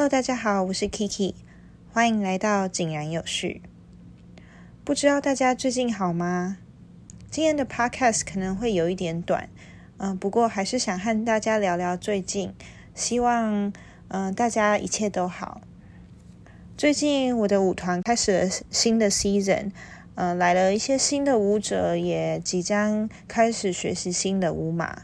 Hello，大家好，我是 Kiki，欢迎来到井然有序。不知道大家最近好吗？今天的 Podcast 可能会有一点短，嗯，不过还是想和大家聊聊最近，希望嗯大家一切都好。最近我的舞团开始了新的 season，嗯，来了一些新的舞者，也即将开始学习新的舞码。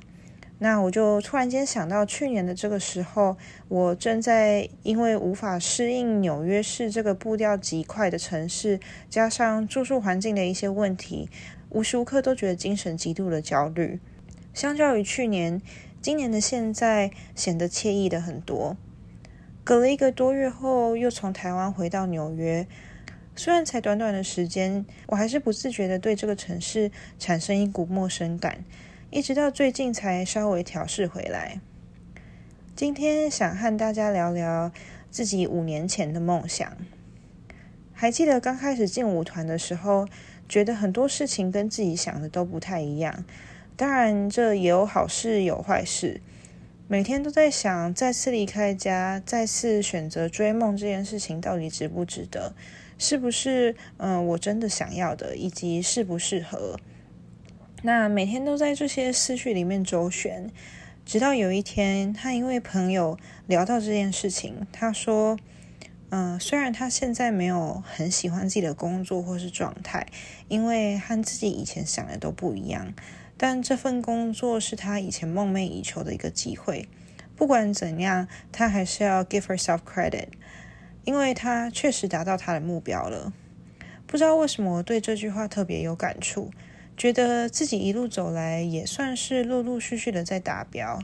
那我就突然间想到，去年的这个时候，我正在因为无法适应纽约市这个步调极快的城市，加上住宿环境的一些问题，无时无刻都觉得精神极度的焦虑。相较于去年，今年的现在显得惬意的很多。隔了一个多月后，又从台湾回到纽约，虽然才短短的时间，我还是不自觉的对这个城市产生一股陌生感。一直到最近才稍微调试回来。今天想和大家聊聊自己五年前的梦想。还记得刚开始进舞团的时候，觉得很多事情跟自己想的都不太一样。当然，这也有好事有坏事。每天都在想，再次离开家，再次选择追梦这件事情，到底值不值得？是不是嗯，我真的想要的，以及适不适合？那每天都在这些思绪里面周旋，直到有一天，他因为朋友聊到这件事情，他说：“嗯，虽然他现在没有很喜欢自己的工作或是状态，因为和自己以前想的都不一样，但这份工作是他以前梦寐以求的一个机会。不管怎样，他还是要 give herself credit，因为他确实达到他的目标了。不知道为什么我对这句话特别有感触。”觉得自己一路走来也算是陆陆续续的在达标。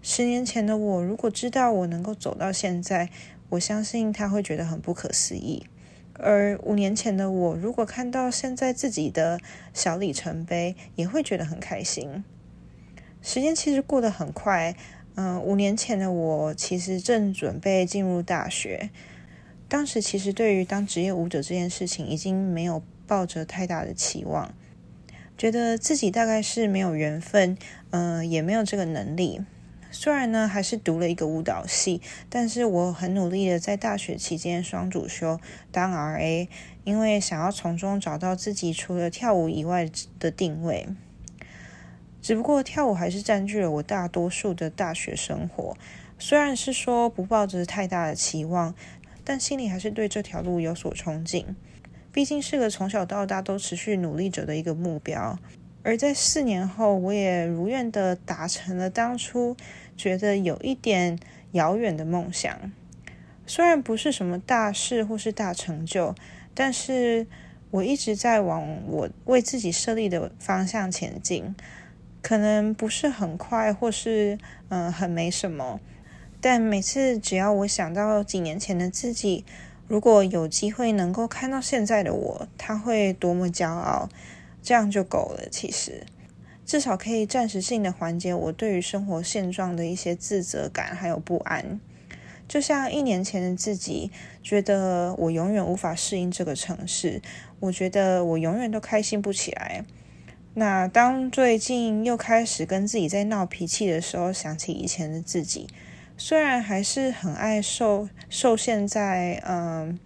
十年前的我，如果知道我能够走到现在，我相信他会觉得很不可思议。而五年前的我，如果看到现在自己的小里程碑，也会觉得很开心。时间其实过得很快，嗯，五年前的我其实正准备进入大学，当时其实对于当职业舞者这件事情，已经没有抱着太大的期望。觉得自己大概是没有缘分，嗯，也没有这个能力。虽然呢，还是读了一个舞蹈系，但是我很努力的在大学期间双主修当 RA，因为想要从中找到自己除了跳舞以外的定位。只不过跳舞还是占据了我大多数的大学生活。虽然是说不抱着太大的期望，但心里还是对这条路有所憧憬。毕竟是个从小到大都持续努力着的一个目标，而在四年后，我也如愿的达成了当初觉得有一点遥远的梦想。虽然不是什么大事或是大成就，但是我一直在往我为自己设立的方向前进。可能不是很快，或是嗯很没什么，但每次只要我想到几年前的自己。如果有机会能够看到现在的我，他会多么骄傲，这样就够了。其实，至少可以暂时性的缓解我对于生活现状的一些自责感还有不安。就像一年前的自己，觉得我永远无法适应这个城市，我觉得我永远都开心不起来。那当最近又开始跟自己在闹脾气的时候，想起以前的自己。虽然还是很爱受受限在嗯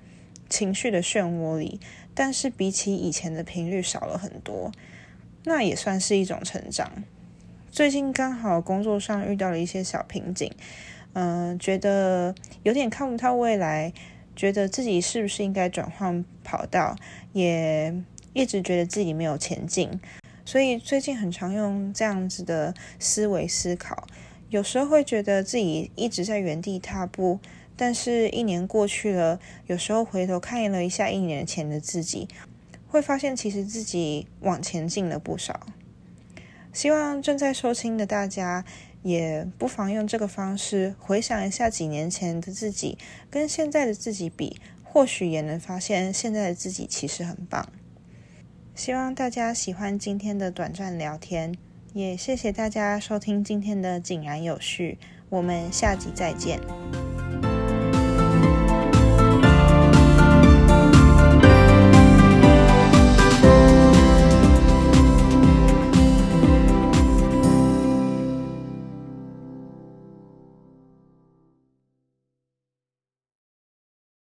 情绪的漩涡里，但是比起以前的频率少了很多，那也算是一种成长。最近刚好工作上遇到了一些小瓶颈，嗯，觉得有点看不到未来，觉得自己是不是应该转换跑道，也一直觉得自己没有前进，所以最近很常用这样子的思维思考。有时候会觉得自己一直在原地踏步，但是一年过去了，有时候回头看了一下一年前的自己，会发现其实自己往前进了不少。希望正在收听的大家也不妨用这个方式回想一下几年前的自己跟现在的自己比，或许也能发现现在的自己其实很棒。希望大家喜欢今天的短暂聊天。也谢谢大家收听今天的井然有序，我们下集再见。